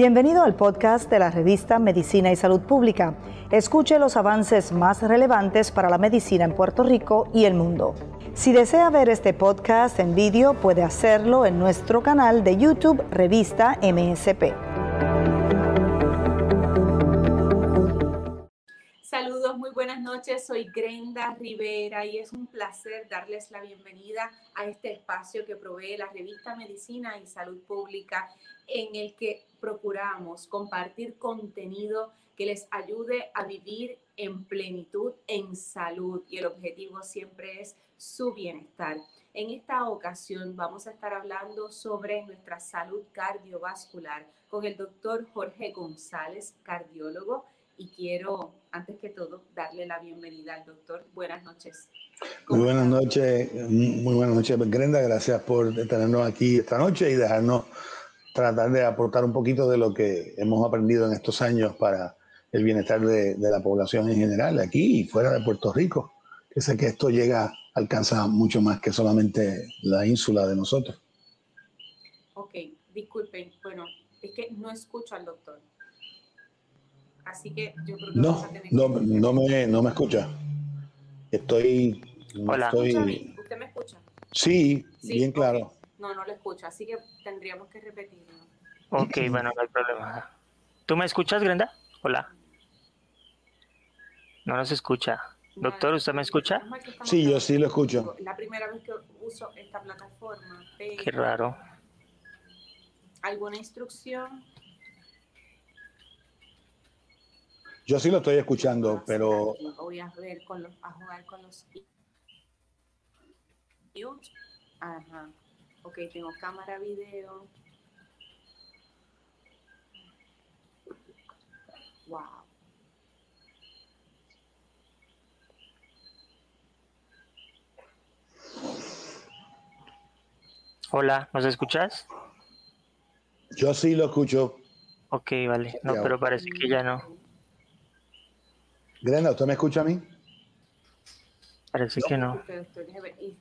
Bienvenido al podcast de la revista Medicina y Salud Pública. Escuche los avances más relevantes para la medicina en Puerto Rico y el mundo. Si desea ver este podcast en vídeo, puede hacerlo en nuestro canal de YouTube Revista MSP. Saludos, muy buenas noches. Soy Grenda Rivera y es un placer darles la bienvenida a este espacio que provee la revista Medicina y Salud Pública en el que procuramos compartir contenido que les ayude a vivir en plenitud, en salud y el objetivo siempre es su bienestar. En esta ocasión vamos a estar hablando sobre nuestra salud cardiovascular con el doctor Jorge González, cardiólogo, y quiero, antes que todo, darle la bienvenida al doctor. Buenas noches. Muy buenas noches, muy buenas noches, Grenda. Gracias por tenernos aquí esta noche y dejarnos tratar de aportar un poquito de lo que hemos aprendido en estos años para el bienestar de, la población en general, aquí y fuera de Puerto Rico, que sé que esto llega, alcanza mucho más que solamente la ínsula de nosotros. Ok, disculpen, bueno, es que no escucho al doctor. Así que yo creo que no, vamos a tener no, no, me, no me escucha. Estoy... Hola. Estoy... ¿Usted me escucha? Sí, bien claro. No, no lo escucho, así que tendríamos que repetirlo. Ok, bueno, no hay problema. ¿Tú me escuchas, Grenda? Hola. No nos escucha. Doctor, ¿usted me escucha? Sí, yo sí lo escucho. La primera vez que uso esta plataforma. Qué raro. ¿Alguna instrucción? Yo sí lo estoy escuchando, pero... Voy a ver con los, a jugar con los... Ajá. Ok, tengo cámara, video. Wow. Hola, ¿nos escuchas? Yo sí lo escucho. Ok, vale. No, pero parece que ya no. Grena, ¿usted me escucha a mí? Parece que no.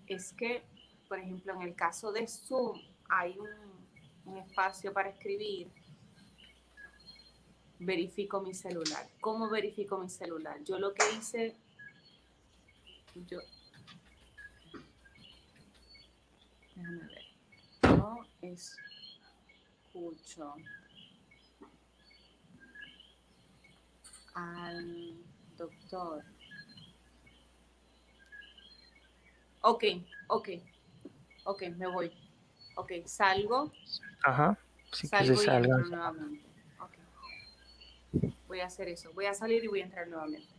Es que por ejemplo, en el caso de Zoom hay un, espacio para escribir, verifico mi celular. ¿Cómo verifico mi celular? Yo lo que hice, yo, déjame ver, yo escucho al doctor. Ok, ok. Ok, me voy. Ok, salgo. Ajá. Sí salgo que se y entro nuevamente. Okay. Voy a hacer eso. Voy a salir y voy a entrar nuevamente.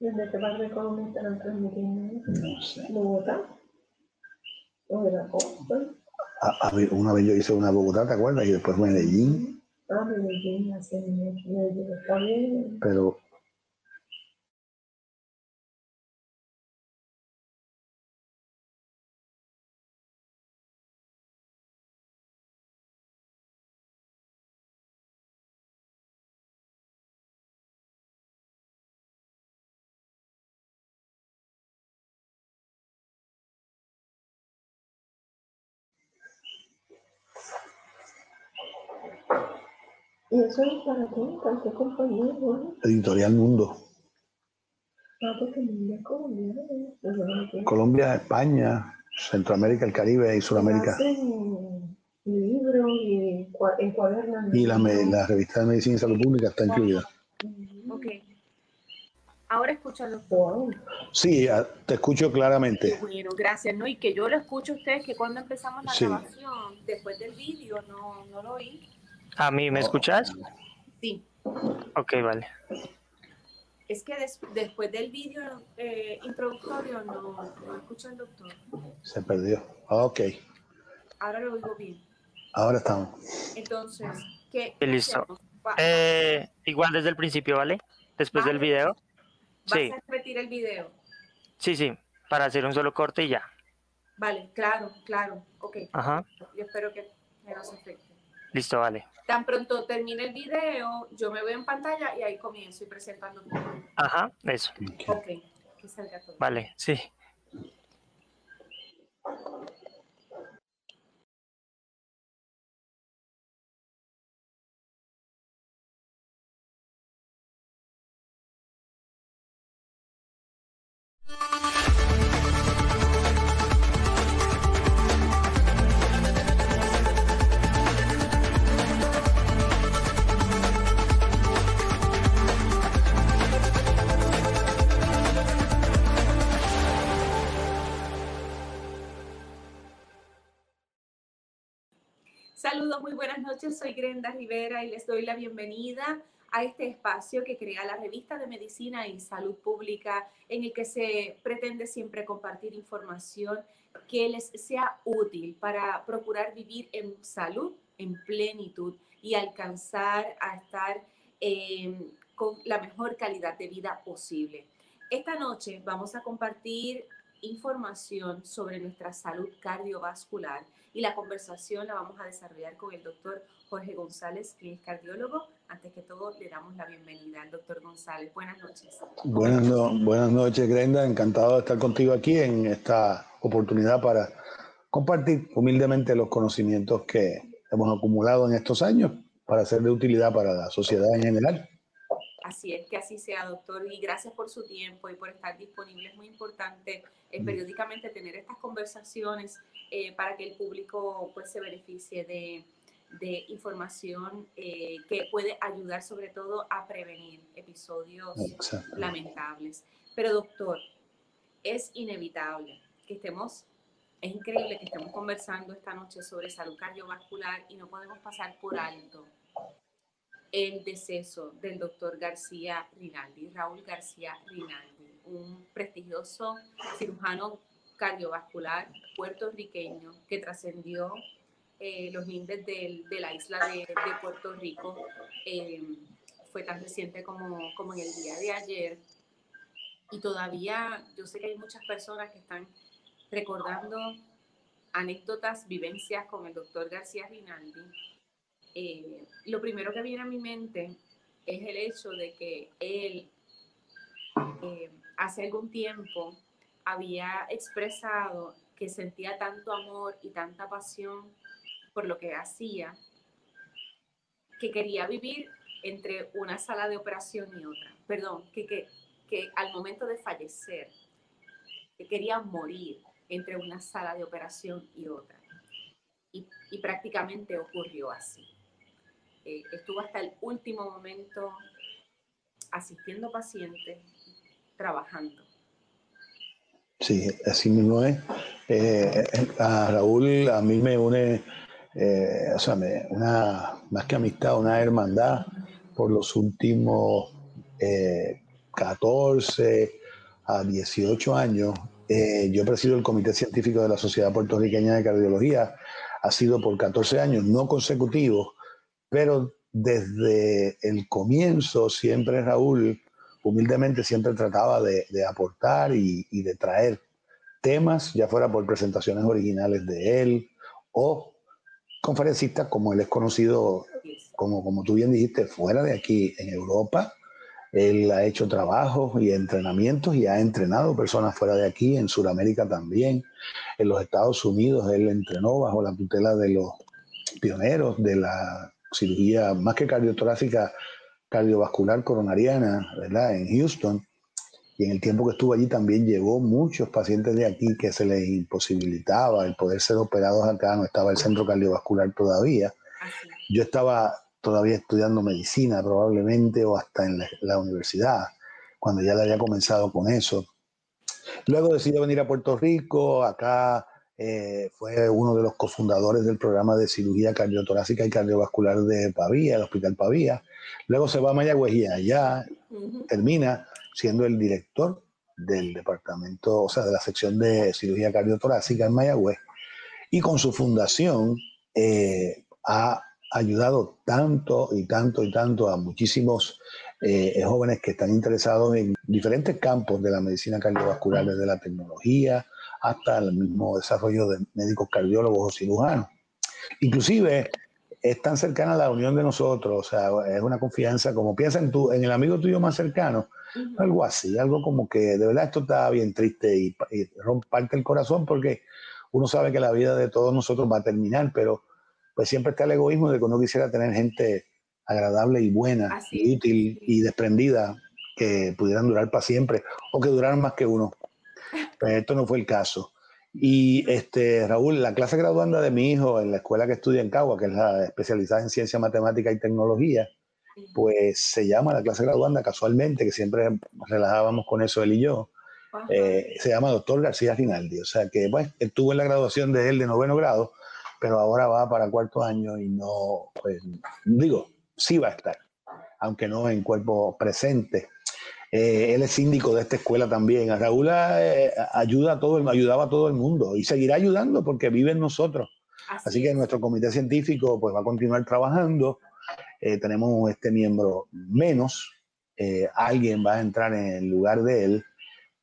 ¿Desde qué parte de Colombia estarán transmitiendo? No sé. ¿Bogotá? ¿O de la costa? A, ver, una vez yo hice una Bogotá, ¿te acuerdas? Y después Medellín. Ah, Medellín, así Medellín está bien. Pero ¿Y eso es para qué? ¿Para qué compañía? Bueno, Editorial Mundo. ah, porque es. Pues no. Colombia, España, Centroamérica, el Caribe y Sudamérica. Libros y cua- encuadernan. Y la, la revista de Medicina y Salud Pública está incluida. Ok. Ahora escúchalo. Sí, te escucho Qué claramente. bueno, gracias. ¿no? Y que yo lo escucho a ustedes, que cuando empezamos la Sí. grabación, después del vídeo, no, no lo oí. ¿A mí me escuchas? Sí. Ok, vale. Es que des- después del vídeo eh, introductorio no, no escucho al doctor. Se perdió. Ok, Ahora lo oigo bien. ahora estamos. Entonces, ¿qué? Listo. Eh, igual desde el principio, ¿vale? Después del video. ¿Vas Sí, a repetir el video? sí, sí. Para hacer un solo corte y ya. Vale, claro, claro. Ok. Ajá. Yo espero que me nos afecte. Listo, vale. Tan pronto termine el video, yo me veo en pantalla y ahí comienzo y doctor. Ajá, eso. Ok, que salga todo. Vale, sí. Saludos, muy buenas noches. Soy Grenda Rivera y les doy la bienvenida a este espacio que crea la revista de Medicina y Salud Pública, en el que se pretende siempre compartir información que les sea útil para procurar vivir en salud, en plenitud y alcanzar a estar eh, con la mejor calidad de vida posible. Esta noche vamos a compartir información sobre nuestra salud cardiovascular y la conversación la vamos a desarrollar con el doctor Jorge González, que es cardiólogo. Antes que todo, le damos la bienvenida al doctor González. Buenas noches. Buenas, buenas noches, Grenda. Encantado de estar contigo aquí en esta oportunidad para compartir humildemente los conocimientos que hemos acumulado en estos años para ser de utilidad para la sociedad en general. Así es, que así sea, doctor, y gracias por su tiempo y por estar disponible. Es muy importante eh, periódicamente tener estas conversaciones eh, para que el público pues, se beneficie de, de información eh, que puede ayudar sobre todo a prevenir episodios lamentables. Pero doctor, es inevitable que estemos, es increíble que estemos conversando esta noche sobre salud cardiovascular y no podemos pasar por alto el deceso del doctor García Rinaldi, Raúl García Rinaldi, un prestigioso cirujano cardiovascular puertorriqueño que trascendió eh, los lindes del- de la isla de, de Puerto Rico. eh, fue tan reciente como, como en el día de ayer. Y todavía yo sé que hay muchas personas que están recordando anécdotas, vivencias con el doctor García Rinaldi. Eh, lo primero que viene a mi mente es el hecho de que él eh, hace algún tiempo había expresado que sentía tanto amor y tanta pasión por lo que hacía, que quería vivir entre una sala de operación y otra. Perdón, que, que, que al momento de fallecer, que quería morir entre una sala de operación y otra. Y, y prácticamente ocurrió así. Eh, estuvo hasta el último momento asistiendo pacientes, trabajando. Sí, así mismo es. Eh, a Raúl, a mí me une, eh, o sea, una, más que amistad, una hermandad por los últimos eh, 14 a 18 años. Eh, yo presido el Comité Científico de la Sociedad Puertorriqueña de Cardiología. Ha sido por 14 años, no consecutivos, pero desde el comienzo siempre Raúl humildemente siempre trataba de, aportar y, de traer temas, ya fuera por presentaciones originales de él o conferencistas como él es conocido, como, como tú bien dijiste, fuera de aquí en Europa. Él ha hecho trabajos y entrenamientos y ha entrenado personas fuera de aquí, en Sudamérica también. En los Estados Unidos él entrenó bajo la tutela de los pioneros de la cirugía más que cardiotorácica, cardiovascular coronariana, ¿verdad? En Houston. Y en el tiempo que estuvo allí también llevó muchos pacientes de aquí que se les imposibilitaba el poder ser operados acá, no estaba el centro cardiovascular todavía. Yo estaba todavía estudiando medicina probablemente o hasta en la, universidad, cuando ya le había comenzado con eso. Luego decidió venir a Puerto Rico, acá eh, fue uno de los cofundadores del programa de cirugía cardiotorácica y cardiovascular de Pavía, el Hospital Pavía. Luego se va a Mayagüez y allá termina siendo el director del departamento, o sea, de la sección de cirugía cardiotorácica en Mayagüez. Y con su fundación eh, ha ayudado tanto y tanto y tanto a muchísimos eh, jóvenes que están interesados en diferentes campos de la medicina cardiovascular, desde la tecnología hasta el mismo desarrollo de médicos cardiólogos o cirujanos. Inclusive es tan cercana a la unión de nosotros, o sea, es una confianza, como piensa en, tu, en el amigo tuyo más cercano, algo así, algo como que de verdad esto está bien triste y, y romparte el corazón porque uno sabe que la vida de todos nosotros va a terminar, pero pues siempre está el egoísmo de que uno quisiera tener gente agradable y buena, útil y desprendida que pudieran durar para siempre o que duraran más que uno. Pero esto no fue el caso. Y este, Raúl, la clase graduanda de mi hijo en la escuela que estudia en Cagua, que es la especializada en ciencia, matemática y tecnología, pues se llama la clase graduanda casualmente, que siempre relajábamos con eso él y yo. Eh, se llama Doctor García Rinaldi. O sea que, pues, estuvo en la graduación de él de noveno grado, pero ahora va para cuarto año y no, pues, digo, sí va a estar, aunque no en cuerpo presente. Eh, él es síndico de esta escuela también. Raúl eh, ayuda a todo, ayudaba a todo el mundo y seguirá ayudando porque vive en nosotros. Así, que nuestro comité científico pues, va a continuar trabajando. Eh, tenemos este miembro menos. alguien va a entrar en el lugar de él,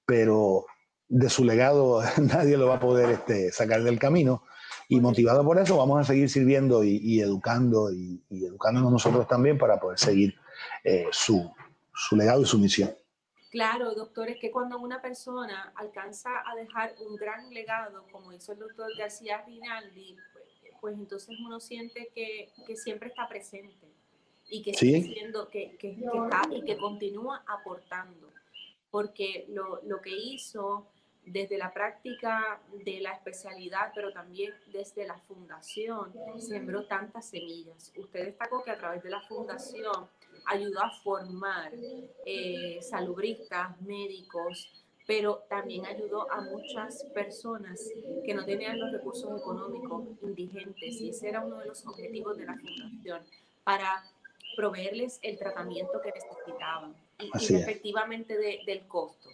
pero de su legado nadie lo va a poder este, sacar del camino. Y motivado por eso, vamos a seguir sirviendo y, educando y, educándonos nosotros también para poder seguir eh, su, su legado y su misión. Claro, doctor, es que cuando una persona alcanza a dejar un gran legado, como hizo el doctor García Rinaldi, pues, pues entonces uno siente que, que, siempre está presente y que sigue siendo, que, que, está y que continúa aportando. Porque lo, lo que hizo desde la práctica de la especialidad, pero también desde la fundación, sembró tantas semillas. Usted destacó que a través de la fundación ayudó a formar eh, salubristas, médicos, pero también ayudó a muchas personas que no tenían los recursos económicos indigentes y ese era uno de los objetivos de la fundación, para proveerles el tratamiento que necesitaban y, efectivamente del costo.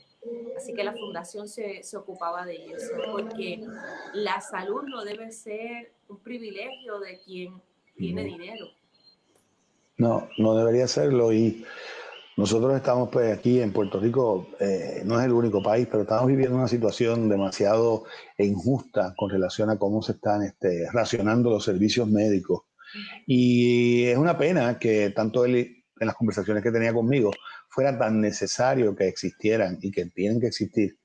Así que la fundación se, se, ocupaba de eso, porque la salud no debe ser un privilegio de quien tiene dinero. No, no debería serlo. Y nosotros estamos pues aquí en Puerto Rico, eh, no es el único país, pero estamos viviendo una situación demasiado injusta con relación a cómo se están este, racionando los servicios médicos. Y es una pena que tanto él en las conversaciones que tenía conmigo, fuera tan necesario que existieran y que tienen que existir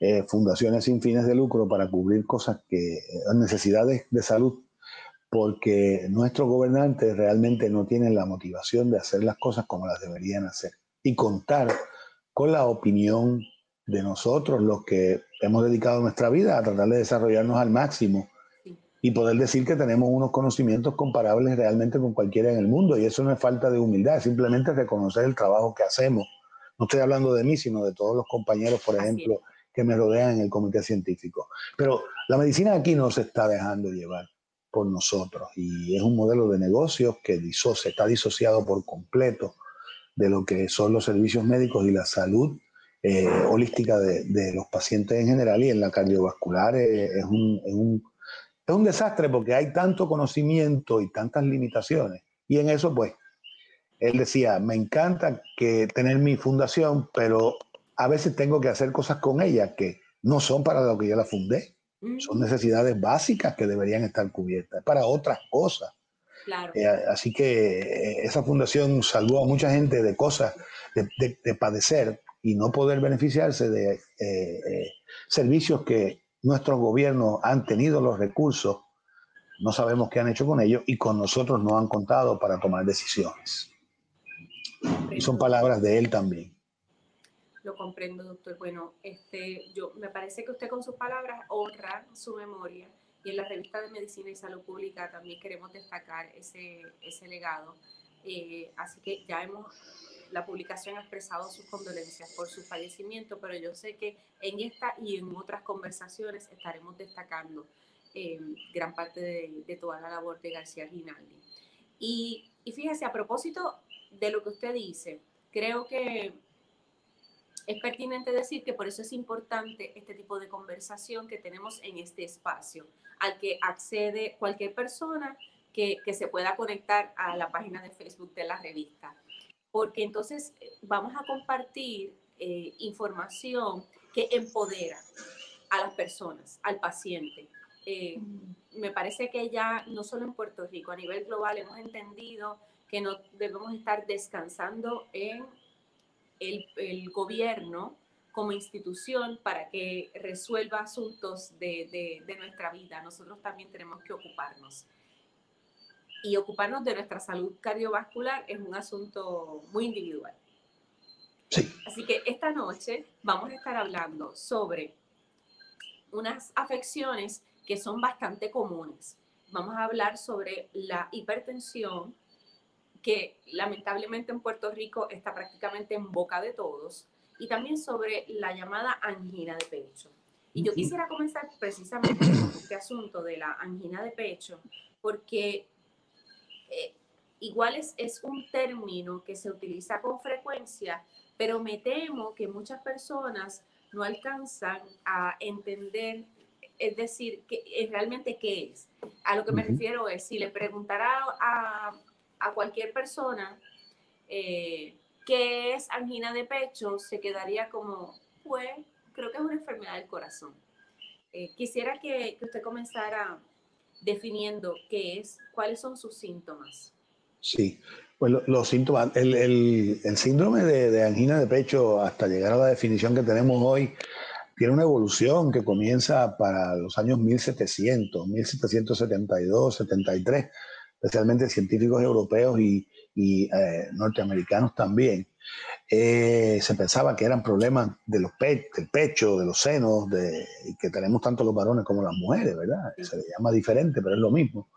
eh, fundaciones sin fines de lucro para cubrir cosas que, eh, necesidades de salud, porque nuestros gobernantes realmente no tienen la motivación de hacer las cosas como las deberían hacer y contar con la opinión de nosotros, los que hemos dedicado nuestra vida a tratar de desarrollarnos al máximo y poder decir que tenemos unos conocimientos comparables realmente con cualquiera en el mundo. Y eso no es falta de humildad, es simplemente reconocer el trabajo que hacemos. No estoy hablando de mí, sino de todos los compañeros, por ejemplo, que me rodean en el comité científico. Pero la medicina aquí no se está dejando llevar por nosotros y es un modelo de negocios que se está disociado por completo de lo que son los servicios médicos y la salud eh, holística de, los pacientes en general y en la cardiovascular eh, es, un, es un es un desastre porque hay tanto conocimiento y tantas limitaciones. Y en eso, pues, él decía, me encanta que tener mi fundación, pero a veces tengo que hacer cosas con ella que no son para lo que yo la fundé. Son necesidades básicas que deberían estar cubiertas, para otras cosas. Eh, así que eh, esa fundación salvó a mucha gente de cosas, de, padecer y no poder beneficiarse de eh, servicios que nuestros gobiernos han tenido los recursos no sabemos qué han hecho con ellos y con nosotros no han contado para tomar decisiones. Y son palabras de él también. Lo comprendo, doctor. Bueno, este, yo me parece que usted con sus palabras honra su memoria y en la revista de Medicina y Salud Pública también queremos destacar ese, ese legado. Eh, así que ya hemos, la publicación ha expresado sus condolencias por su fallecimiento, pero yo sé que en esta y en otras conversaciones estaremos destacando eh, gran parte de, de, toda la labor de García Rinaldi. Y, y fíjese, a propósito de lo que usted dice, creo que es pertinente decir que por eso es importante este tipo de conversación que tenemos en este espacio, al que accede cualquier persona que, se pueda conectar a la página de Facebook de la revista. Porque entonces eh, vamos a compartir eh, información que empodera a las personas, al paciente. Eh, me parece que ya no solo en Puerto Rico, a nivel global hemos entendido que no debemos estar descansando en el, gobierno como institución para que resuelva asuntos de, nuestra vida. Nosotros también tenemos que ocuparnos. Y ocuparnos de nuestra salud cardiovascular es un asunto muy individual. Así que esta noche vamos a estar hablando sobre unas afecciones que son bastante comunes. Vamos a hablar sobre la hipertensión, que lamentablemente en Puerto Rico está prácticamente en boca de todos, y también sobre la llamada angina de pecho. Y yo quisiera comenzar precisamente con este asunto de la angina de pecho, porque eh, igual es, es un término que se utiliza con frecuencia, pero me temo que muchas personas no alcanzan a entender, es decir, que, eh, realmente qué es. A lo que me refiero es, si le preguntara a, a cualquier persona eh, que es angina de pecho, se quedaría como, pues, creo que es una enfermedad del corazón. Eh, quisiera que, usted comenzara definiendo qué es, cuáles son sus síntomas. Sí, pues los síntomas, el, el, síndrome de, de, angina de pecho, hasta llegar a la definición que tenemos hoy, tiene una evolución que comienza para los años 1700, 1772, 73 especialmente científicos europeos y, eh, norteamericanos también, eh, se pensaba que eran problemas de los del pecho, de los senos, de, que tenemos tanto los varones como las mujeres, ¿verdad? Se le llama diferente, pero es lo mismo.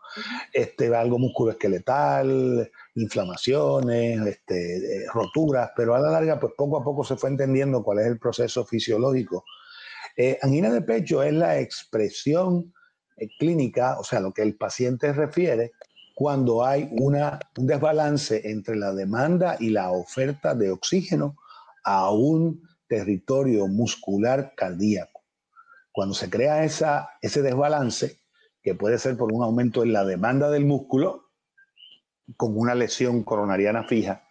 Este, algo musculoesqueletal, inflamaciones, este, roturas, pero a la larga, pues poco a poco se fue entendiendo cuál es el proceso fisiológico. Eh, angina de pecho es la expresión clínica, o sea, lo que el paciente refiere cuando hay un desbalance entre la demanda y la oferta de oxígeno a un territorio muscular cardíaco. Cuando se crea esa, ese desbalance, que puede ser por un aumento en la demanda del músculo, con una lesión coronariana fija,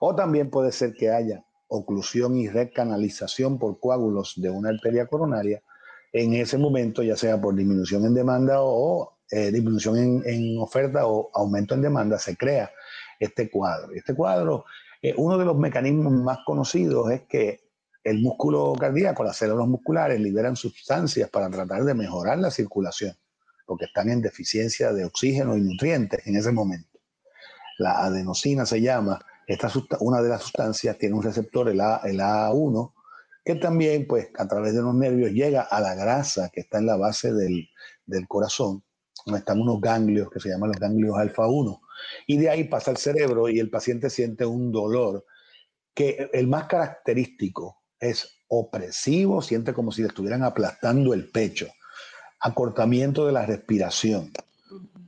o también puede ser que haya oclusión y recanalización por coágulos de una arteria coronaria, en ese momento, ya sea por disminución en demanda o eh, disminución en, oferta o aumento en demanda, se crea este cuadro. Este cuadro, eh, uno de los mecanismos más conocidos es que el músculo cardíaco, las células musculares liberan sustancias para tratar de mejorar la circulación, porque están en deficiencia de oxígeno y nutrientes en ese momento. La adenosina se llama, esta una de las sustancias tiene un receptor, el, A, el A1, que también, pues, a través de los nervios llega a la grasa que está en la base del, del corazón donde están unos ganglios que se llaman los ganglios alfa 1. Y de ahí pasa al cerebro y el paciente siente un dolor que el más característico es opresivo, siente como si le estuvieran aplastando el pecho, acortamiento de la respiración.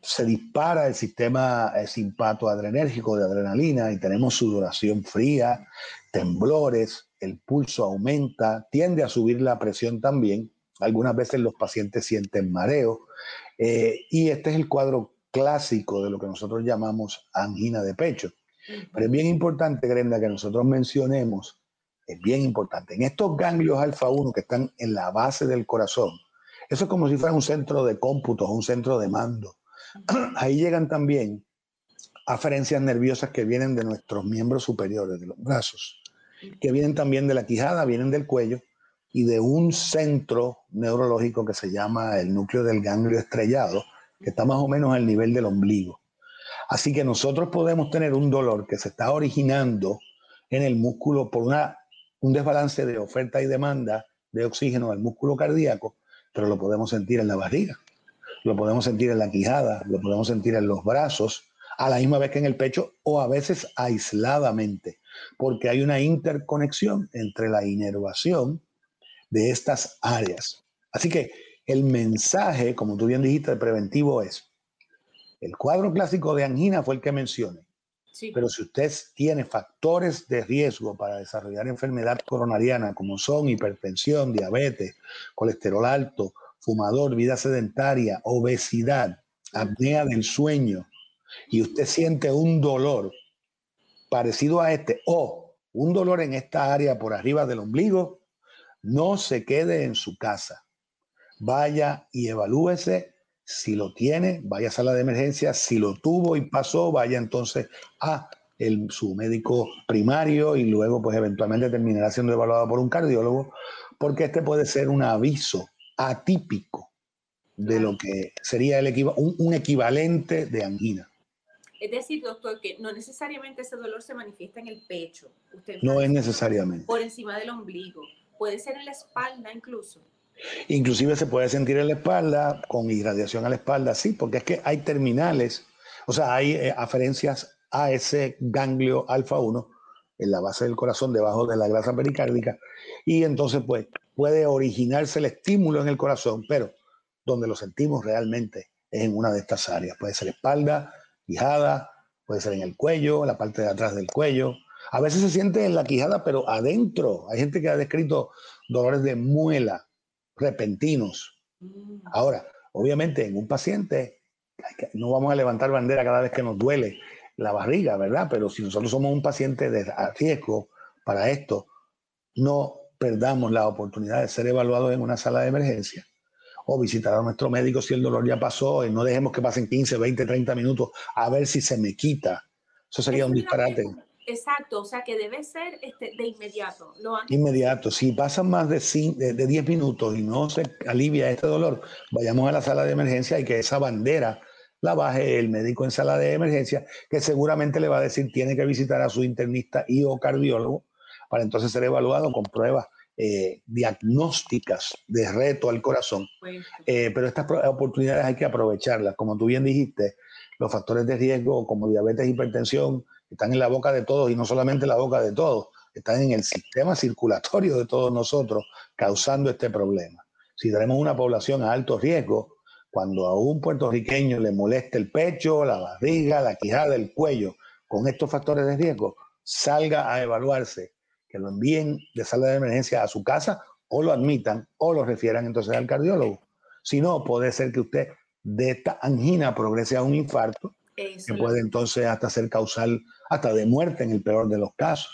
Se dispara el sistema simpato adrenérgico de adrenalina y tenemos sudoración fría, temblores, el pulso aumenta, tiende a subir la presión también. Algunas veces los pacientes sienten mareo eh, y este es el cuadro clásico de lo que nosotros llamamos angina de pecho. Pero es bien importante, Grenda, que nosotros mencionemos, es bien importante, en estos ganglios alfa 1 que están en la base del corazón, eso es como si fuera un centro de cómputos, un centro de mando. Ahí llegan también aferencias nerviosas que vienen de nuestros miembros superiores, de los brazos, que vienen también de la quijada, vienen del cuello y de un centro neurológico que se llama el núcleo del ganglio estrellado, que está más o menos al nivel del ombligo. Así que nosotros podemos tener un dolor que se está originando en el músculo por una, un desbalance de oferta y demanda de oxígeno al músculo cardíaco, pero lo podemos sentir en la barriga, lo podemos sentir en la quijada, lo podemos sentir en los brazos, a la misma vez que en el pecho o a veces aisladamente, porque hay una interconexión entre la inervación de estas áreas. Así que el mensaje, como tú bien dijiste, preventivo es, el cuadro clásico de angina fue el que mencioné, pero si usted tiene factores de riesgo para desarrollar enfermedad coronariana, como son hipertensión, diabetes, colesterol alto, fumador, vida sedentaria, obesidad, apnea del sueño, y usted siente un dolor parecido a este o un dolor en esta área por arriba del ombligo, no se quede en su casa. Vaya y evalúese si lo tiene, vaya a sala de emergencia. Si lo tuvo y pasó, vaya entonces a el, su médico primario y luego pues eventualmente terminará siendo evaluado por un cardiólogo, porque este puede ser un aviso atípico de lo que sería el un, equivalente de angina. Es decir, doctor, que no necesariamente ese dolor se manifiesta en el pecho. no es necesariamente. Por encima del ombligo. Puede ser en la espalda incluso. Inclusive se puede sentir en la espalda, con irradiación a la espalda, sí, porque es que hay terminales, o sea, hay eh, aferencias a ese ganglio alfa 1 en la base del corazón, debajo de la grasa pericárdica, y entonces pues puede originarse el estímulo en el corazón, pero donde lo sentimos realmente es en una de estas áreas. Puede ser espalda, quijada, puede ser en el cuello, la parte de atrás del cuello. A veces se siente en la quijada, pero adentro. Hay gente que ha descrito dolores de muela, repentinos. Mm. Ahora, obviamente en un paciente no vamos a levantar bandera cada vez que nos duele la barriga, ¿verdad? Pero si nosotros somos un paciente de riesgo para esto, no perdamos la oportunidad de ser evaluados en una sala de emergencia o visitar a nuestro médico si el dolor ya pasó y no dejemos que pasen 15, 20, 30 minutos a ver si se me quita. Eso sería un disparate. Exacto, o sea que debe ser este, de inmediato. inmediato. Si pasan más de, de, 10 minutos y no se alivia este dolor, vayamos a la sala de emergencia y que esa bandera la baje el médico en sala de emergencia, que seguramente le va a decir tiene que visitar a su internista y o cardiólogo para entonces ser evaluado con pruebas eh, diagnósticas de reto al corazón. Eh, pero estas oportunidades hay que aprovecharlas. Como tú bien dijiste, los factores de riesgo como diabetes, hipertensión, están en la boca de todos y no solamente en la boca de todos, están en el sistema circulatorio de todos nosotros causando este problema. Si tenemos una población a alto riesgo, cuando a un puertorriqueño le moleste el pecho, la barriga, la quijada, el cuello, con estos factores de riesgo, salga a evaluarse, que lo envíen de sala de emergencia a su casa o lo admitan o lo refieran entonces al cardiólogo. Si no, puede ser que usted de esta angina progrese a un infarto, que puede entonces hasta ser causal hasta de muerte en el peor de los casos.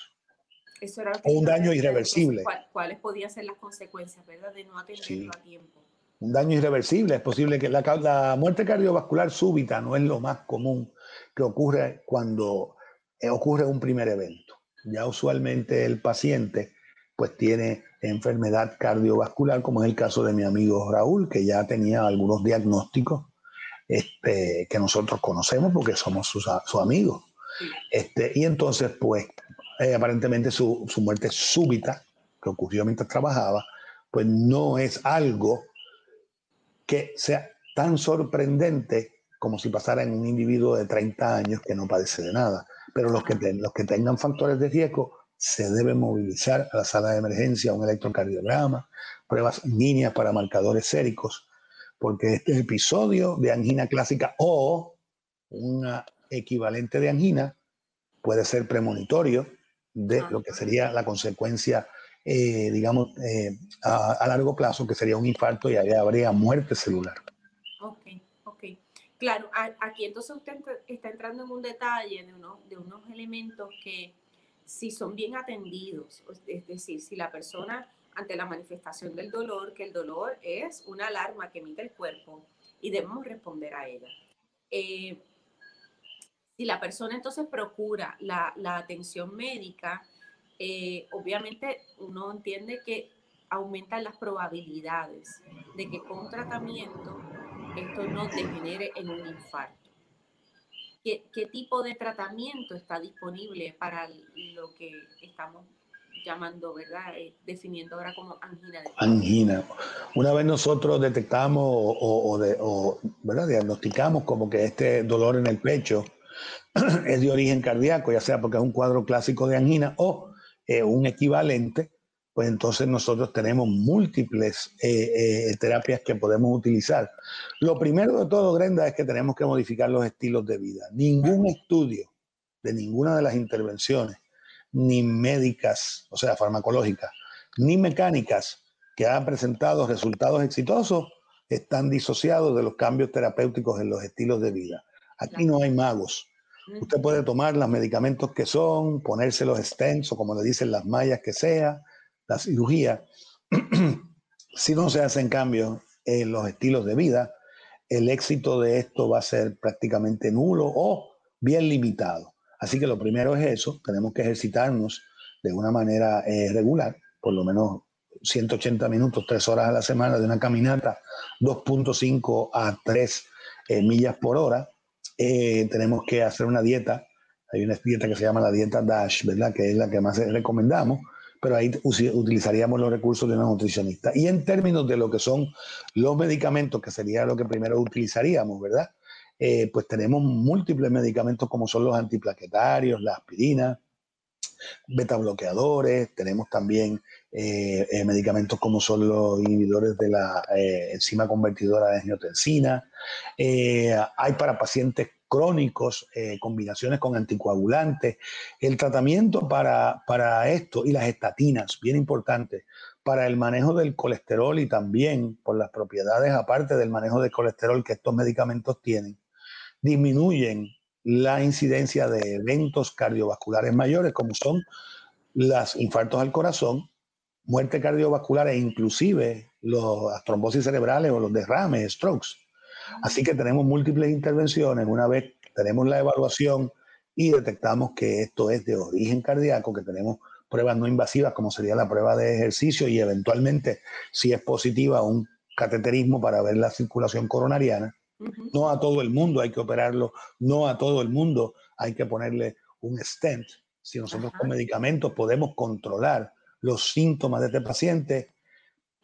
o un daño irreversible. ¿Cuáles podían ser las consecuencias, verdad, de no atenderlo a tiempo? Un daño irreversible. Es posible que la, la muerte cardiovascular súbita no es lo más común que ocurre cuando eh, ocurre un primer evento. Ya usualmente el paciente pues tiene enfermedad cardiovascular, como es el caso de mi amigo Raúl, que ya tenía algunos diagnósticos este, que nosotros conocemos porque somos sus su amigos. Este, y entonces, pues, eh, aparentemente su, su, muerte súbita, que ocurrió mientras trabajaba, pues no es algo que sea tan sorprendente como si pasara en un individuo de 30 años que no padece de nada. Pero los que, los que tengan factores de riesgo se deben movilizar a la sala de emergencia, un electrocardiograma, pruebas líneas para marcadores séricos, porque este episodio de angina clásica o una equivalente de angina puede ser premonitorio de lo que sería la consecuencia, eh, digamos, eh, a, largo plazo, que sería un infarto y ahí habría muerte celular. Ok, ok. Claro, aquí entonces usted está entrando en un detalle de, uno, de unos elementos que si son bien atendidos, es decir, si la persona ante la manifestación del dolor, que el dolor es una alarma que emite el cuerpo y debemos responder a ella. Eh, si la persona entonces procura la, atención médica, eh, obviamente uno entiende que aumentan las probabilidades de que con tratamiento esto no degenere en un infarto. ¿Qué, qué tipo de tratamiento está disponible para lo que estamos llamando, ¿verdad? Eh, definiendo ahora como angina Angina. Una vez nosotros detectamos o, ¿verdad? diagnosticamos como que este dolor en el pecho es de origen cardíaco, ya sea porque es un cuadro clásico de angina o eh, un equivalente, pues entonces nosotros tenemos múltiples eh, terapias que podemos utilizar. Lo primero de todo, Grenda, es que tenemos que modificar los estilos de vida. Ningún estudio de ninguna de las intervenciones ni médicas, o sea, farmacológicas, ni mecánicas que han presentado resultados exitosos están disociados de los cambios terapéuticos en los estilos de vida. Aquí no hay magos. Usted puede tomar los medicamentos que son, ponerse los stents o como le dicen las mallas que sea, la cirugía. si no se hacen cambios en los estilos de vida, el éxito de esto va a ser prácticamente nulo o bien limitado. Así que lo primero es eso, tenemos que ejercitarnos de una manera eh, regular, por lo menos 180 minutos, 3 horas a la semana de una caminata, 2.5 a 3 eh, millas por hora. Eh, tenemos que hacer una dieta, hay una dieta que se llama la dieta DASH, ¿verdad? Que es la que más recomendamos, pero ahí utilizaríamos los recursos de una nutricionista. Y en términos de lo que son los medicamentos, que sería lo que primero utilizaríamos, ¿verdad? Eh, pues tenemos múltiples medicamentos como son los antiplaquetarios, la aspirina, beta bloqueadores, tenemos también eh, eh, medicamentos como son los inhibidores de la enzima convertidora de angiotensina. hay para pacientes crónicos, combinaciones con anticoagulantes. El tratamiento para, para esto y las estatinas, bien importante, para el manejo del colesterol y también por las propiedades aparte del manejo del colesterol que estos medicamentos tienen, disminuyen la incidencia de eventos cardiovasculares mayores, como son los infartos al corazón, muerte cardiovascular e inclusive las trombosis cerebrales o los derrames, strokes. Así que tenemos múltiples intervenciones. Una vez tenemos la evaluación y detectamos que esto es de origen cardíaco, que tenemos pruebas no invasivas como sería la prueba de ejercicio y eventualmente, si es positiva, un cateterismo para ver la circulación coronariana no a todo el mundo hay que operarlo, no a todo el mundo hay que ponerle un stent. Si nosotros con medicamentos podemos controlar los síntomas de este paciente,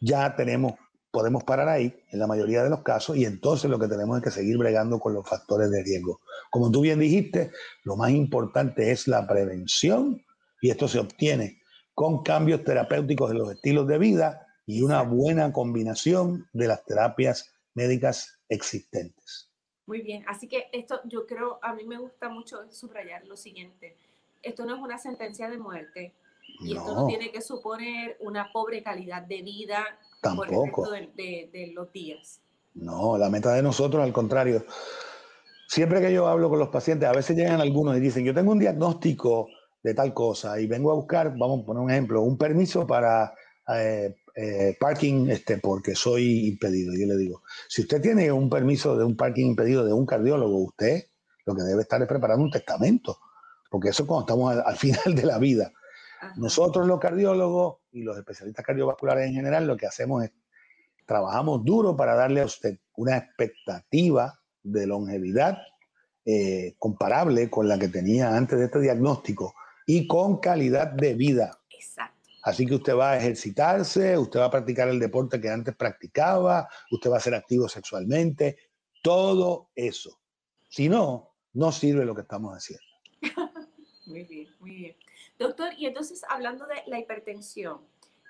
ya tenemos, podemos parar ahí en la mayoría de los casos y entonces lo que tenemos es que seguir bregando con los factores de riesgo. Como tú bien dijiste, lo más importante es la prevención y esto se obtiene con cambios terapéuticos de los estilos de vida y una buena combinación de las terapias médicas existentes. Muy bien, así que esto yo creo, a mí me gusta mucho subrayar lo siguiente, esto no es una sentencia de muerte y esto no tiene que suponer una pobre calidad de vida Tampoco. por el resto de, de, los días. No, la meta de nosotros, al contrario, siempre que yo hablo con los pacientes, a veces llegan algunos y dicen, yo tengo un diagnóstico de tal cosa y vengo a buscar, vamos a poner un ejemplo, un permiso para eh, eh, parking este, porque soy impedido. Yo le digo, si usted tiene un permiso de un parking impedido de un cardiólogo, usted lo que debe estar es preparando un testamento, porque eso es cuando estamos al, final de la vida. Nosotros los cardiólogos y los especialistas cardiovasculares en general lo que hacemos es trabajamos duro para darle a usted una expectativa de longevidad eh, comparable con la que tenía antes de este diagnóstico y con calidad de vida. Exacto. Así que usted va a ejercitarse, usted va a practicar el deporte que antes practicaba, usted va a ser activo sexualmente, todo eso. Si no, no sirve lo que estamos haciendo. muy bien, muy bien. Doctor, y entonces hablando de la hipertensión,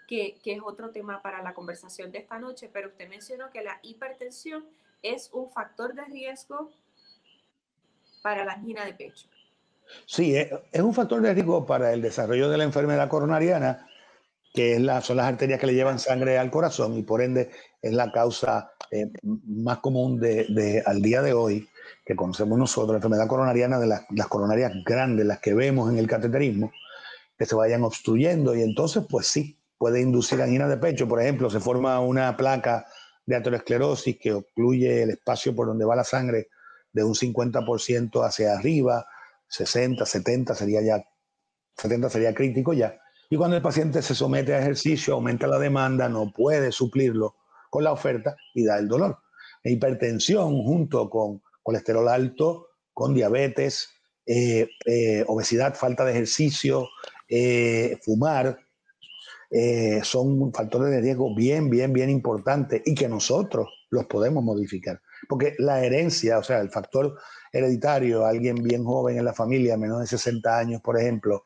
que, que, es otro tema para la conversación de esta noche, pero usted mencionó que la hipertensión es un factor de riesgo para la angina de pecho. Sí, es, es un factor de riesgo para el desarrollo de la enfermedad coronariana que son las arterias que le llevan sangre al corazón y por ende es la causa eh, más común de, al día de hoy que conocemos nosotros, la enfermedad coronariana de las, las coronarias grandes, las que vemos en el cateterismo, que se vayan obstruyendo y entonces pues sí, puede inducir angina de pecho. Por ejemplo, se forma una placa de aterosclerosis que ocluye el espacio por donde va la sangre de un 50% hacia arriba, 60, 70 sería ya, 70 sería crítico ya y cuando el paciente se somete a ejercicio, aumenta la demanda, no puede suplirlo con la oferta y da el dolor. hipertensión junto con colesterol alto, con diabetes, eh, eh, obesidad, falta de ejercicio, eh, fumar, son factores de riesgo bien, bien, bien importantes y que nosotros los podemos modificar. Porque la herencia, o sea, el factor hereditario, alguien bien joven en la familia, menos de 60 años, por ejemplo,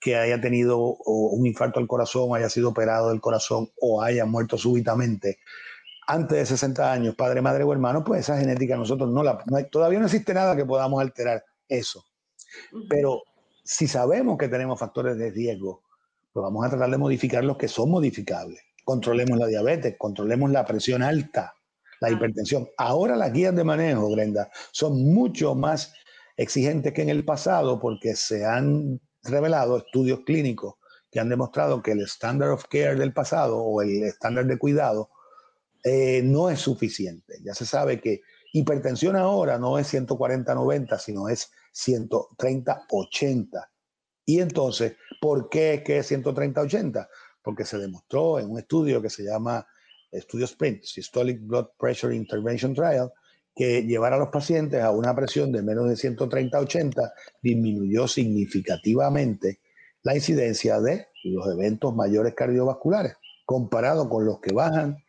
que haya tenido un infarto al corazón, haya sido operado del corazón o haya muerto súbitamente, antes de 60 años, padre, madre o hermano, pues esa genética nosotros no la... todavía no existe nada que podamos alterar eso. Pero si sabemos que tenemos factores de riesgo, pues vamos a tratar de modificar los que son modificables. Controlemos la diabetes, controlemos la presión alta, la hipertensión. Ahora las guías de manejo, Brenda, son mucho más exigentes que en el pasado porque se han revelado estudios clínicos que han demostrado que el standard of care del pasado o el estándar de cuidado eh, no es suficiente. Ya se sabe que hipertensión ahora no es 140-90, sino es 130-80. Y entonces, ¿por qué es que es 130-80? Porque se demostró en un estudio que se llama Estudio SPRINT, Systolic Blood Pressure Intervention Trial, que llevar a los pacientes a una presión de menos de 130-80 disminuyó significativamente la incidencia de los eventos mayores cardiovasculares, comparado con los que bajan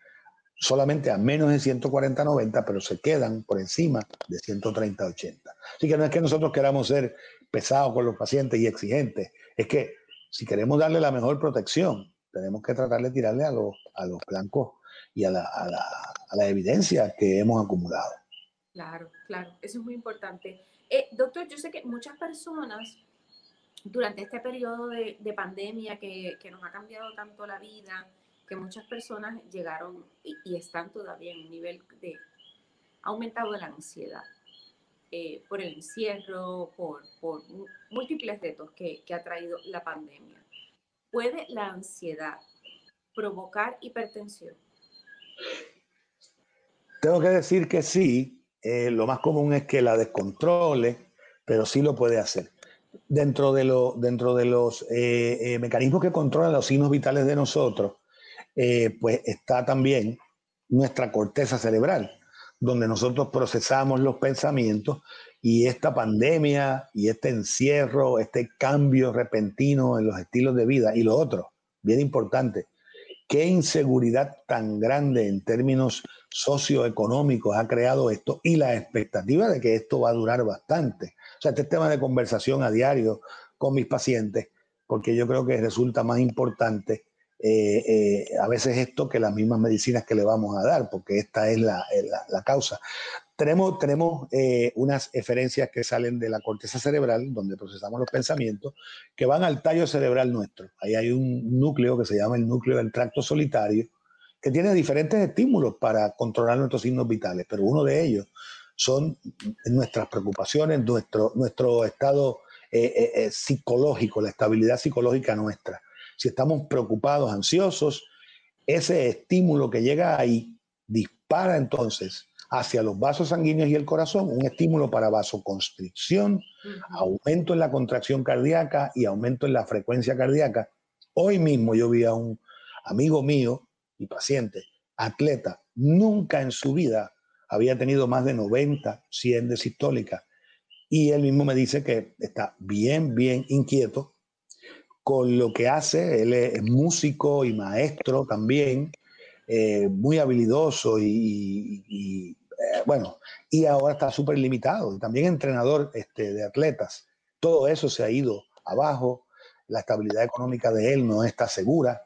solamente a menos de 140-90, pero se quedan por encima de 130-80. Así que no es que nosotros queramos ser pesados con los pacientes y exigentes, es que si queremos darle la mejor protección, tenemos que tratar de tirarle a los, a los blancos y a la, a, la, a la evidencia que hemos acumulado. Claro, claro, eso es muy importante. Eh, doctor, yo sé que muchas personas durante este periodo de, de pandemia que, nos ha cambiado tanto la vida, que muchas personas llegaron y, están todavía en un nivel de aumentado de la ansiedad eh, por el encierro, por, por múltiples retos que, que ha traído la pandemia. ¿Puede la ansiedad provocar hipertensión? Tengo que decir que sí. Eh, lo más común es que la descontrole, pero sí lo puede hacer. Dentro de, dentro de los eh, mecanismos que controlan los signos vitales de nosotros, eh, pues está también nuestra corteza cerebral, donde nosotros procesamos los pensamientos y esta pandemia y este encierro, este cambio repentino en los estilos de vida y lo otro, bien importante, qué inseguridad tan grande en términos socioeconómicos ha creado esto y la expectativa de que esto va a durar bastante. O sea, este tema de conversación a diario con mis pacientes, porque yo creo que resulta más importante eh, eh, a veces esto que las mismas medicinas que le vamos a dar, porque esta es la, eh, la, causa. Tenemos, tenemos unas eferencias que salen de la corteza cerebral, donde procesamos los pensamientos, que van al tallo cerebral nuestro. Ahí hay un núcleo que se llama el núcleo del tracto solitario, que tiene diferentes estímulos para controlar nuestros signos vitales, pero uno de ellos son nuestras preocupaciones, nuestro, nuestro estado psicológico, la estabilidad psicológica nuestra si estamos preocupados, ansiosos, ese estímulo que llega ahí dispara entonces hacia los vasos sanguíneos y el corazón, un estímulo para vasoconstricción, aumento en la contracción cardíaca y aumento en la frecuencia cardíaca. Hoy mismo yo vi a un amigo mío y paciente, atleta, nunca en su vida había tenido más de 90, 100 de sistólica. Y él mismo me dice que está bien, bien inquieto con lo que hace. Él es músico y maestro también, eh, muy habilidoso y, bueno, y ahora está súper limitado. También entrenador este, de atletas. Todo eso se ha ido abajo. La estabilidad económica de él no está segura.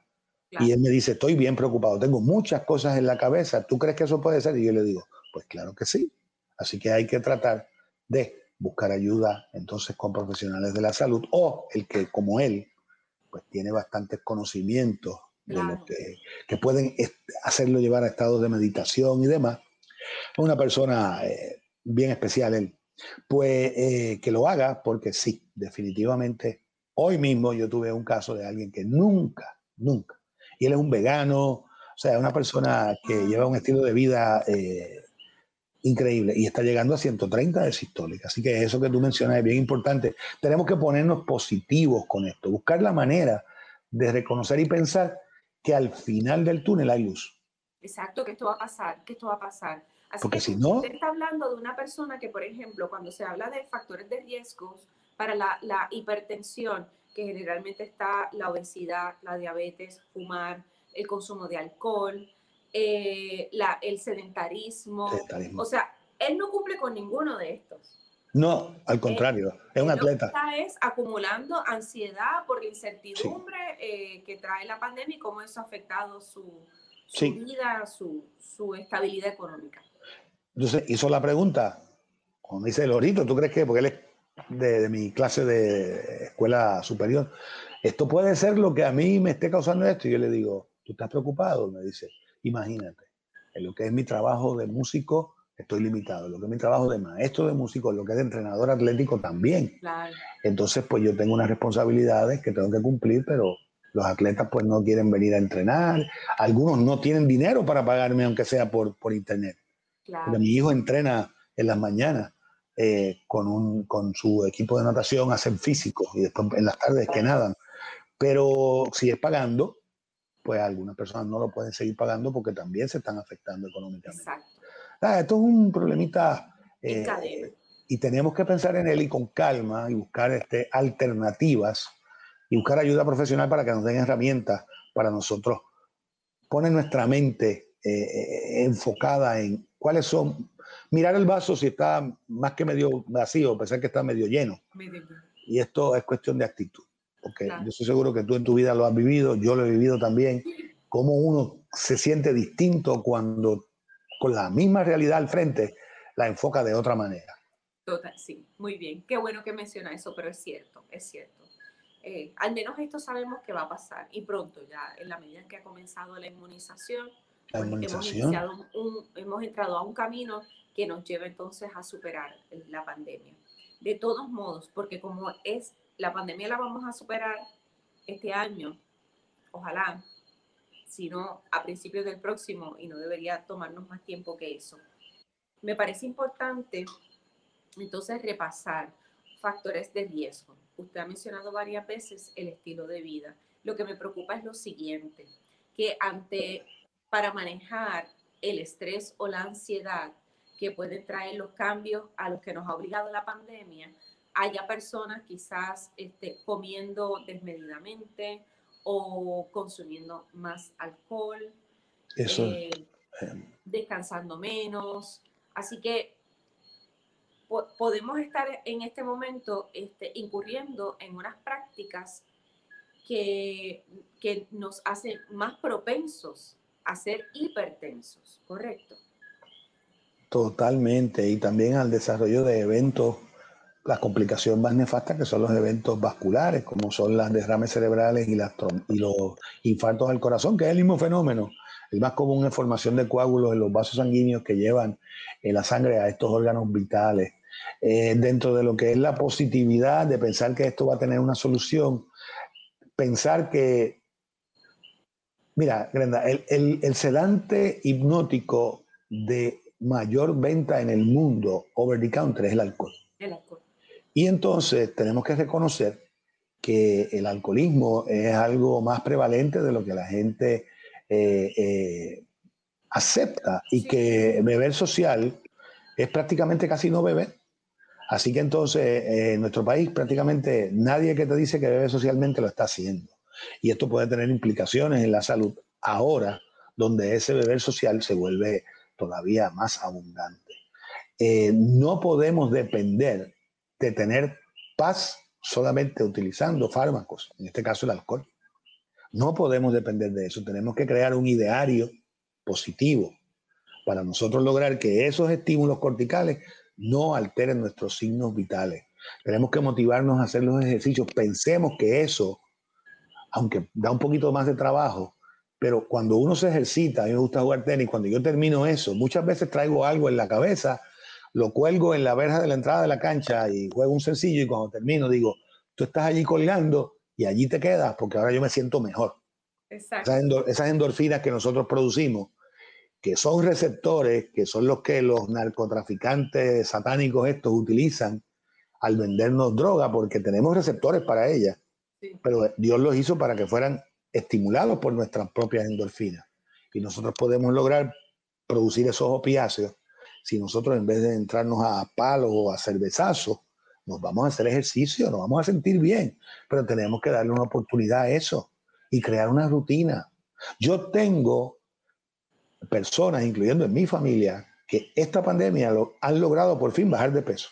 Y él me dice, estoy bien preocupado, tengo muchas cosas en la cabeza. ¿Tú crees que eso puede ser? Y yo le digo, pues claro que sí. Así que hay que tratar de buscar ayuda entonces con profesionales de la salud o el que como él pues tiene bastantes conocimientos de lo que, que, pueden hacerlo llevar a estados de meditación y demás. Una persona eh, bien especial él. Pues eh, que lo haga porque sí, definitivamente. Hoy mismo yo tuve un caso de alguien que nunca, nunca, y él es un vegano, o sea, una persona que lleva un estilo de vida eh, increíble y está llegando a 130 de sistólica. Así que eso que tú mencionas es bien importante. Tenemos que ponernos positivos con esto, buscar la manera de reconocer y pensar que al final del túnel hay luz. Exacto, que esto va a pasar, que esto va a pasar. Así Porque que si no- Usted está hablando de una persona que, por ejemplo, cuando se habla de factores de riesgos para la, la hipertensión, que generalmente está la obesidad, la diabetes, fumar, el consumo de alcohol, eh, la, el sedentarismo. Sedentarismo. O sea, él no cumple con ninguno de estos. No, al contrario, es un Él Lo que atleta. está es acumulando ansiedad por la incertidumbre eh, que trae la pandemia y cómo eso ha afectado su, su Sí. vida, su, su estabilidad económica. Entonces hizo la pregunta, me dice Lorito, ¿tú crees que? Porque él es de, de mi clase de escuela superior. Esto puede ser lo que a mí me esté causando esto. Y yo le digo, ¿tú estás preocupado? Me dice, imagínate, en lo que es mi trabajo de músico estoy limitado, en lo que es mi trabajo de maestro de músico, en lo que es de entrenador atlético también. Claro. Entonces, pues yo tengo unas responsabilidades que tengo que cumplir, pero los atletas pues no quieren venir a entrenar. Algunos no tienen dinero para pagarme, aunque sea por, por internet. Claro. Porque mi hijo entrena en las mañanas eh, con, un, con su equipo de natación, hacen físico y después en las tardes que nadan. Pero si es pagando, pues algunas personas no lo pueden seguir pagando porque también se están afectando económicamente. Exacto. Ah, esto es un problemita eh, y tenemos que pensar en él y con calma y buscar este, alternativas y buscar ayuda profesional para que nos den herramientas para nosotros poner nuestra mente eh, enfocada en cuáles son, mirar el vaso si está más que medio vacío, pensar que está medio lleno. Medio. Y esto es cuestión de actitud, porque Claro. yo estoy seguro que tú en tu vida lo has vivido, yo lo he vivido también, cómo uno se siente distinto cuando con la misma realidad al frente la enfoca de otra manera. Total, sí, muy bien. Qué bueno que menciona eso, pero es cierto, es cierto. Eh, al menos esto sabemos que va a pasar y pronto ya, en la medida en que ha comenzado la inmunización, La pues, hemos, iniciado un- hemos entrado a un camino que nos lleva entonces a superar la pandemia. De todos modos, porque como es la pandemia la vamos a superar este año, ojalá, sino a principios del próximo y no debería tomarnos más tiempo que eso. Me parece importante entonces repasar factores de riesgo. Usted ha mencionado varias veces el estilo de vida. Lo que me preocupa es lo siguiente, que ante para manejar el estrés o la ansiedad que pueden traer los cambios a los que nos ha obligado la pandemia, haya personas quizás este, comiendo desmedidamente o consumiendo más alcohol, Eso, eh, eh, descansando menos. Así que po- podemos estar en este momento este, incurriendo en unas prácticas que, que nos hacen más propensos a ser hipertensos, ¿correcto? totalmente. Y también al desarrollo de eventos, la complicación más nefasta que son los eventos vasculares, como son las derrames cerebrales y, los infartos al corazón, que es el mismo fenómeno. El más común es formación de coágulos en los vasos sanguíneos que llevan eh, la sangre a estos órganos vitales. Eh, dentro de lo que es la positividad de pensar que esto va a tener una solución, pensar que, mira, Grenda, el, el, el sedante hipnótico de mayor venta en el mundo, over the counter, es el alcohol. El alcohol. Y entonces tenemos que reconocer que el alcoholismo es algo más prevalente de lo que la gente eh, eh, acepta y Sí. que beber social es prácticamente casi no beber. Así que entonces eh, en nuestro país prácticamente nadie que te dice que bebe socialmente lo está haciendo. Y esto puede tener implicaciones en la salud ahora, donde ese beber social se vuelve todavía más abundante. Eh, no podemos depender de tener paz solamente utilizando fármacos, en este caso el alcohol. No podemos depender de eso. Tenemos que crear un ideario positivo para nosotros lograr que esos estímulos corticales no alteren nuestros signos vitales. Tenemos que motivarnos a hacer los ejercicios. Pensemos que eso, aunque da un poquito más de trabajo, pero cuando uno se ejercita, a mí me gusta jugar tenis, cuando yo termino eso, muchas veces traigo algo en la cabeza, lo cuelgo en la verja de la entrada de la cancha y juego un sencillo y cuando termino digo, tú estás allí colgando y allí te quedas porque ahora yo me siento mejor. Exacto. Esas, endor- esas endorfinas que nosotros producimos, que son receptores, que son los que los narcotraficantes satánicos estos utilizan al vendernos droga, porque tenemos receptores para ellas, Sí. pero Dios los hizo para que fueran estimulados por nuestras propias endorfinas. Y nosotros podemos lograr producir esos opiáceos si nosotros en vez de entrarnos a palos o a cervezazos, nos vamos a hacer ejercicio, nos vamos a sentir bien, pero tenemos que darle una oportunidad a eso y crear una rutina. Yo tengo personas, incluyendo en mi familia, que esta pandemia lo, han logrado por fin bajar de peso.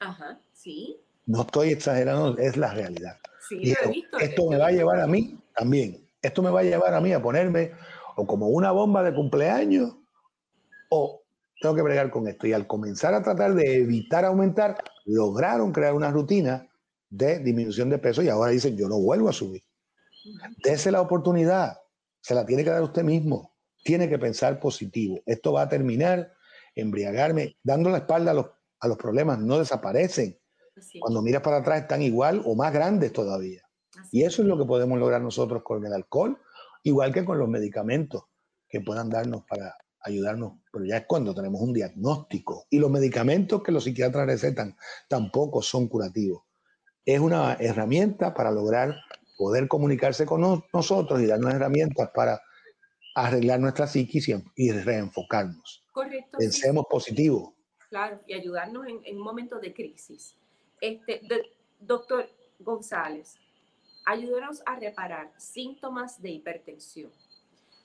Ajá, sí. No estoy exagerando, es la realidad. Sí, lo he visto, esto me va a llevar a mí también. Esto me va a llevar a mí a ponerme o como una bomba de cumpleaños o tengo que bregar con esto. Y al comenzar a tratar de evitar aumentar, lograron crear una rutina de disminución de peso y ahora dicen, yo no vuelvo a subir. Dese la oportunidad, se la tiene que dar usted mismo. Tiene que pensar positivo. Esto va a terminar, embriagarme, dando la espalda a los, a los problemas, no desaparecen. Cuando miras para atrás están igual o más grandes todavía. y eso es lo que podemos lograr nosotros con el alcohol, igual que con los medicamentos que puedan darnos para ayudarnos, pero ya es cuando tenemos un diagnóstico. Y los medicamentos que los psiquiatras recetan tampoco son curativos. Es una herramienta para lograr poder comunicarse con nosotros y darnos herramientas para arreglar nuestra psiquis y, reenfocarnos. Correcto. Pensemos positivo. Claro, y ayudarnos en, en un momento de crisis. Este, doctor González, ayúdanos a reparar síntomas de hipertensión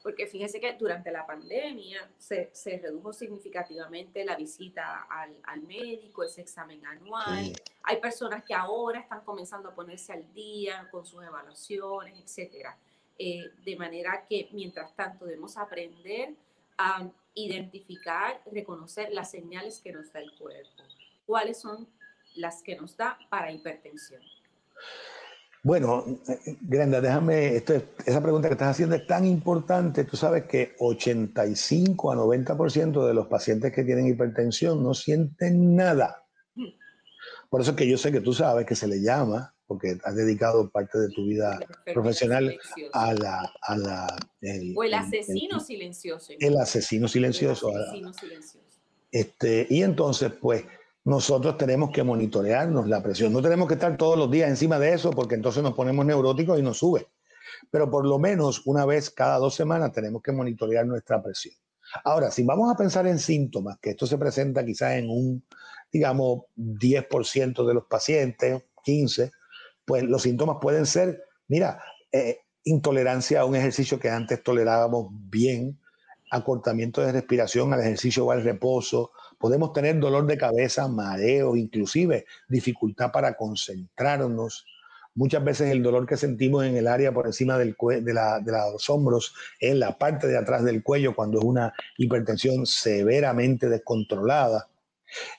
porque fíjense que durante la pandemia se, se redujo significativamente la visita al, al médico, ese examen anual. Hay personas que ahora están comenzando a ponerse al día con sus evaluaciones, etcétera. Eh, de manera que mientras tanto debemos aprender a identificar, reconocer las señales que nos da el cuerpo. ¿Cuáles son las que nos da para hipertensión? Bueno, Grenda, déjame, esto, esa pregunta que estás haciendo es tan importante. Tú sabes que 85 a 90% de los pacientes que tienen hipertensión no sienten nada. Por eso es que yo sé que tú sabes que se le llama, porque has dedicado parte de tu vida profesional a la... A la o el asesino silencioso. El asesino silencioso. El asesino silencioso. Este, y entonces, pues nosotros tenemos que monitorearnos la presión. No tenemos que estar todos los días encima de eso porque entonces nos ponemos neuróticos y nos sube. Pero por lo menos una vez cada dos semanas tenemos que monitorear nuestra presión. Ahora, si vamos a pensar en síntomas, que esto se presenta quizás en un, digamos, 10% de los pacientes, 15, pues los síntomas pueden ser, mira, eh, intolerancia a un ejercicio que antes tolerábamos bien, acortamiento de respiración al ejercicio o al reposo, Podemos tener dolor de cabeza, mareo, inclusive dificultad para concentrarnos. Muchas veces el dolor que sentimos en el área por encima del de, la, de, los hombros, en la parte de atrás del cuello, cuando es una hipertensión severamente descontrolada.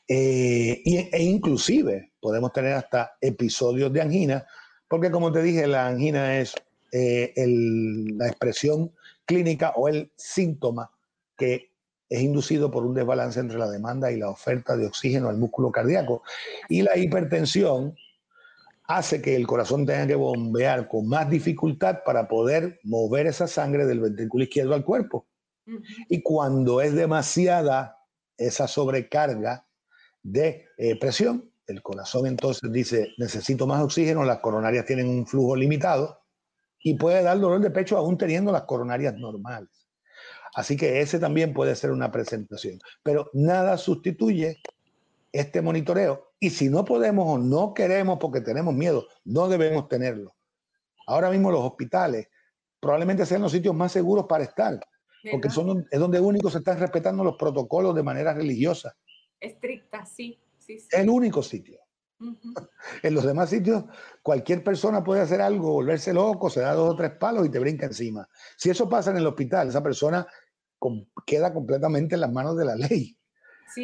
Eh, e inclusive podemos tener hasta episodios de angina, porque como te dije, la angina es eh, la expresión clínica o el síntoma que es inducido por un desbalance entre la demanda y la oferta de oxígeno al músculo cardíaco. Y la hipertensión hace que el corazón tenga que bombear con más dificultad para poder mover esa sangre del ventrículo izquierdo al cuerpo. Y cuando es demasiada esa sobrecarga de eh, presión, el corazón entonces dice, necesito más oxígeno, las coronarias tienen un flujo limitado y puede dar dolor de pecho aún teniendo las coronarias normales. Así que ese también puede ser una presentación. Pero nada sustituye este monitoreo. Y si no podemos o no queremos porque tenemos miedo, no debemos tenerlo. Ahora mismo los hospitales probablemente sean los sitios más seguros para estar, porque son, es donde único se están respetando los protocolos de manera religiosa. Estricta, sí. sí, sí. El único sitio. En los demás sitios, cualquier persona puede hacer algo, volverse loco, se da dos o tres palos y te brinca encima. Si eso pasa en el hospital, esa persona queda completamente en las manos de la ley.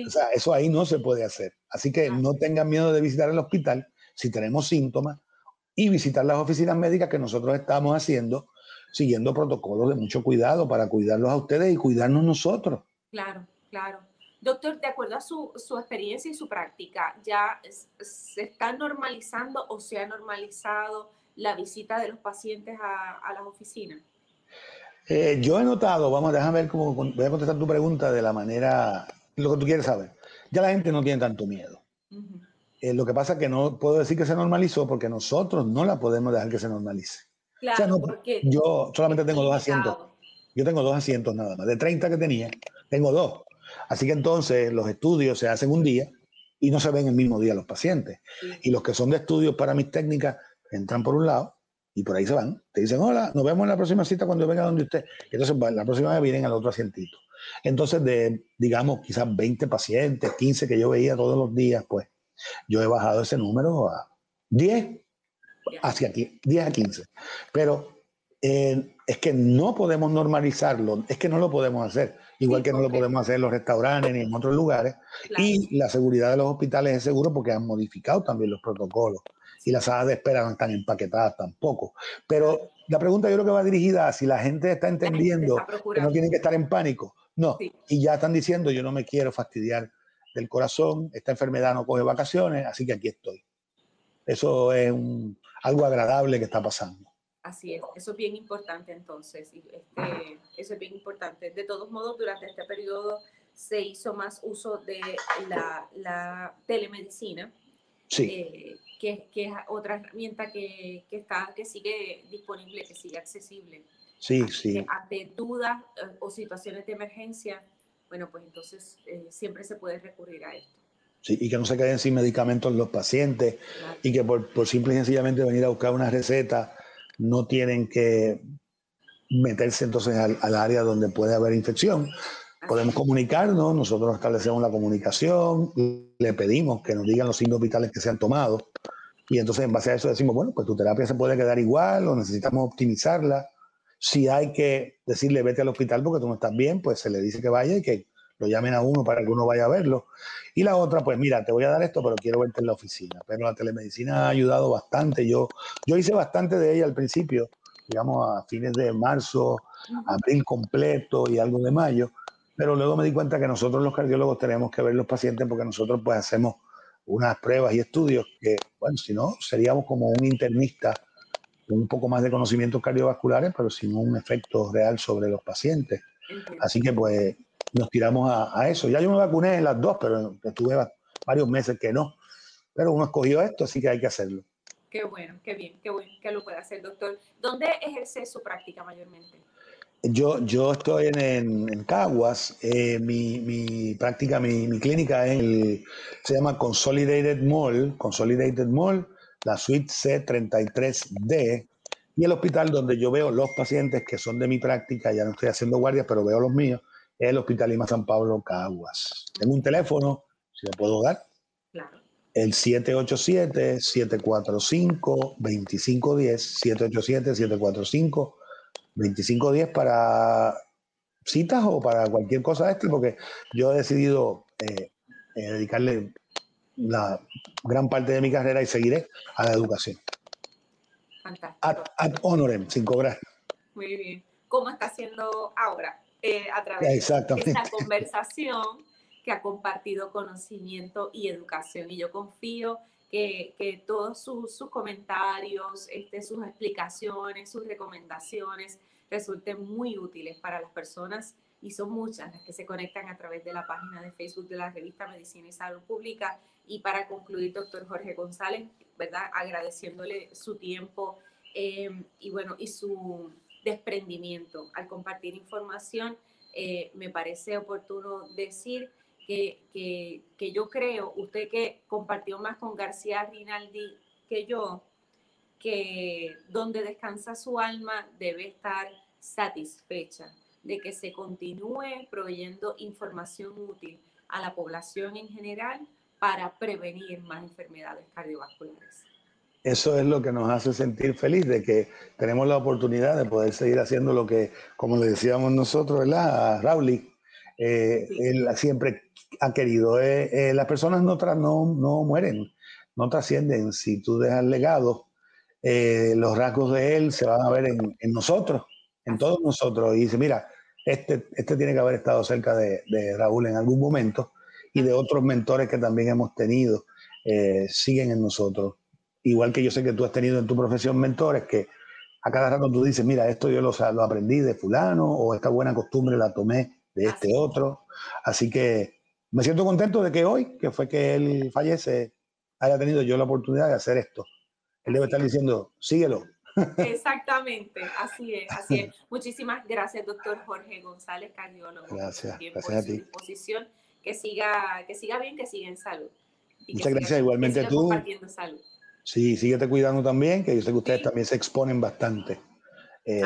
O sea, eso ahí no se puede hacer. Así que no tengan miedo de visitar el hospital si tenemos síntomas y visitar las oficinas médicas que nosotros estamos haciendo, siguiendo protocolos de mucho cuidado para cuidarlos a ustedes y cuidarnos nosotros. Claro, claro. Doctor, de acuerdo a su, su experiencia y su práctica, ¿ya se está normalizando o se ha normalizado la visita de los pacientes a, a las oficinas? Eh, yo he notado, vamos, déjame ver cómo voy a contestar tu pregunta de la manera, lo que tú quieres saber. Ya la gente no tiene tanto miedo. Eh, lo que pasa es que no puedo decir que se normalizó porque nosotros no la podemos dejar que se normalice. Claro, porque yo solamente tengo dos asientos. Yo tengo dos asientos nada más. De 30 que tenía, tengo dos. Así que entonces los estudios se hacen un día y no se ven el mismo día los pacientes. Y los que son de estudios para mis técnicas entran por un lado y por ahí se van. Te dicen, hola, nos vemos en la próxima cita cuando venga donde usted. Entonces, la próxima vez vienen al otro asientito. Entonces, de, digamos, quizás 20 pacientes, 15 que yo veía todos los días, pues yo he bajado ese número a 10, hacia aquí, 10 a 15. Pero eh, es que no podemos normalizarlo, es que no lo podemos hacer, igual que no lo podemos hacer en los restaurantes ni en otros lugares. Y la seguridad de los hospitales es seguro porque han modificado también los protocolos y las salas de espera no están empaquetadas tampoco. Pero la pregunta yo creo que va dirigida a si la gente está entendiendo que no tienen que estar en pánico. No, y ya están diciendo yo no me quiero fastidiar del corazón, esta enfermedad no coge vacaciones, así que aquí estoy. Eso es algo agradable que está pasando. Así es, eso es bien importante entonces, este, eso es bien importante. De todos modos, durante este periodo se hizo más uso de la, telemedicina, sí. Eh, que, que, es otra herramienta que, que, está, que sigue disponible, que sigue accesible. Sí, sí. Ante dudas eh, o situaciones de emergencia, bueno, pues entonces eh, siempre se puede recurrir a esto. Sí, y que no se queden sin medicamentos los pacientes y que por, por, simple y sencillamente venir a buscar una receta no tienen que meterse entonces al, al área donde puede haber infección. Podemos comunicarnos, nosotros establecemos la comunicación, le pedimos que nos digan los signos vitales que se han tomado y entonces en base a eso decimos, bueno, pues tu terapia se puede quedar igual o necesitamos optimizarla. Si hay que decirle vete al hospital porque tú no estás bien, pues se le dice que vaya y que lo llamen a uno para que uno vaya a verlo. Y la otra, pues mira, te voy a dar esto, pero quiero verte en la oficina. Pero la telemedicina ha ayudado bastante. Yo, yo hice bastante de ella al principio, digamos a fines de marzo, abril completo y algo de mayo. Pero luego me di cuenta que nosotros los cardiólogos tenemos que ver los pacientes porque nosotros pues hacemos unas pruebas y estudios que, bueno, si no, seríamos como un internista con un poco más de conocimientos cardiovasculares, pero sin un efecto real sobre los pacientes. Así que pues nos tiramos a, eso. Ya yo me vacuné en las dos, pero estuve varios meses que no. Pero uno escogió esto, así que hay que hacerlo. Qué bueno, qué bien, qué bueno que lo pueda hacer, doctor. ¿Dónde ejerce su práctica mayormente? Yo, yo estoy en, en, Caguas. Eh, mi, mi, práctica, mi, mi clínica el, se llama Consolidated Mall, Consolidated Mall, la suite C33D. Y el hospital donde yo veo los pacientes que son de mi práctica, ya no estoy haciendo guardias, pero veo los míos, es el Hospital Lima San Pablo Caguas. Tengo un teléfono, si lo puedo dar. Claro. El 787-745-2510, 787-745-2510 para citas o para cualquier cosa de esto, porque yo he decidido eh, eh, dedicarle la gran parte de mi carrera y seguiré a la educación. Fantástico. Ad, honorem, sin cobrar. Muy bien. ¿Cómo está haciendo ahora? Eh, a través de esta conversación que ha compartido conocimiento y educación. Y yo confío que, que todos sus, sus comentarios, este, sus explicaciones, sus recomendaciones resulten muy útiles para las personas y son muchas las que se conectan a través de la página de Facebook de la revista Medicina y Salud Pública. Y para concluir, doctor Jorge González, ¿verdad? Agradeciéndole su tiempo eh, y bueno, y su desprendimiento. Al compartir información, eh, me parece oportuno decir que, que, que, yo creo, usted que compartió más con García Rinaldi que yo, que donde descansa su alma debe estar satisfecha de que se continúe proveyendo información útil a la población en general para prevenir más enfermedades cardiovasculares eso es lo que nos hace sentir feliz de que tenemos la oportunidad de poder seguir haciendo lo que, como le decíamos nosotros, ¿verdad? A Rowley, eh, él siempre ha querido. Eh, eh, las personas no, no, no mueren, no trascienden. Si tú dejas legado, los rasgos de él se van a ver en, en, nosotros, en todos nosotros. Y dice, mira, este, este tiene que haber estado cerca de, de Raúl en algún momento y de otros mentores que también hemos tenido, siguen en nosotros igual que yo sé que tú has tenido en tu profesión mentores que a cada rato tú dices, mira, esto yo lo, lo aprendí de fulano o esta buena costumbre la tomé de este otro. Así que me siento contento de que hoy, que fue que él fallece, haya tenido yo la oportunidad de hacer esto. Él debe estar diciendo, síguelo. Exactamente, así es, así es. Muchísimas gracias, doctor Jorge González, cardiólogo. Gracias, gracias por a ti. disposición. Que siga, que siga bien, que siga en salud. Muchas gracias, igualmente tú. Compartiendo salud. Sí, síguete cuidando también, que yo sé que ustedes también se exponen bastante eh,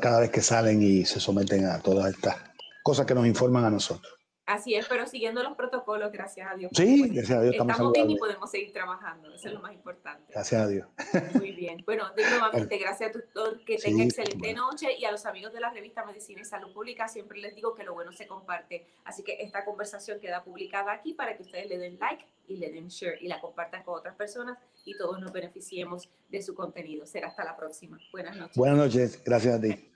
cada vez que salen y se someten a todas estas cosas que nos informan a nosotros. Así es, pero siguiendo los protocolos, gracias a Dios. Sí, gracias a Dios estamos, estamos bien y podemos seguir trabajando, eso es lo más importante. Gracias a Dios. Muy bien. Bueno, nuevamente, gracias a doctor, que tenga excelente noche y a los amigos de la revista Medicina y Salud Pública siempre les digo que lo bueno se comparte. Así que esta conversación queda publicada aquí para que ustedes le den like y le den share y la compartan con otras personas y todos nos beneficiemos de su contenido. Será hasta la próxima. Buenas noches. Buenas noches, gracias a ti.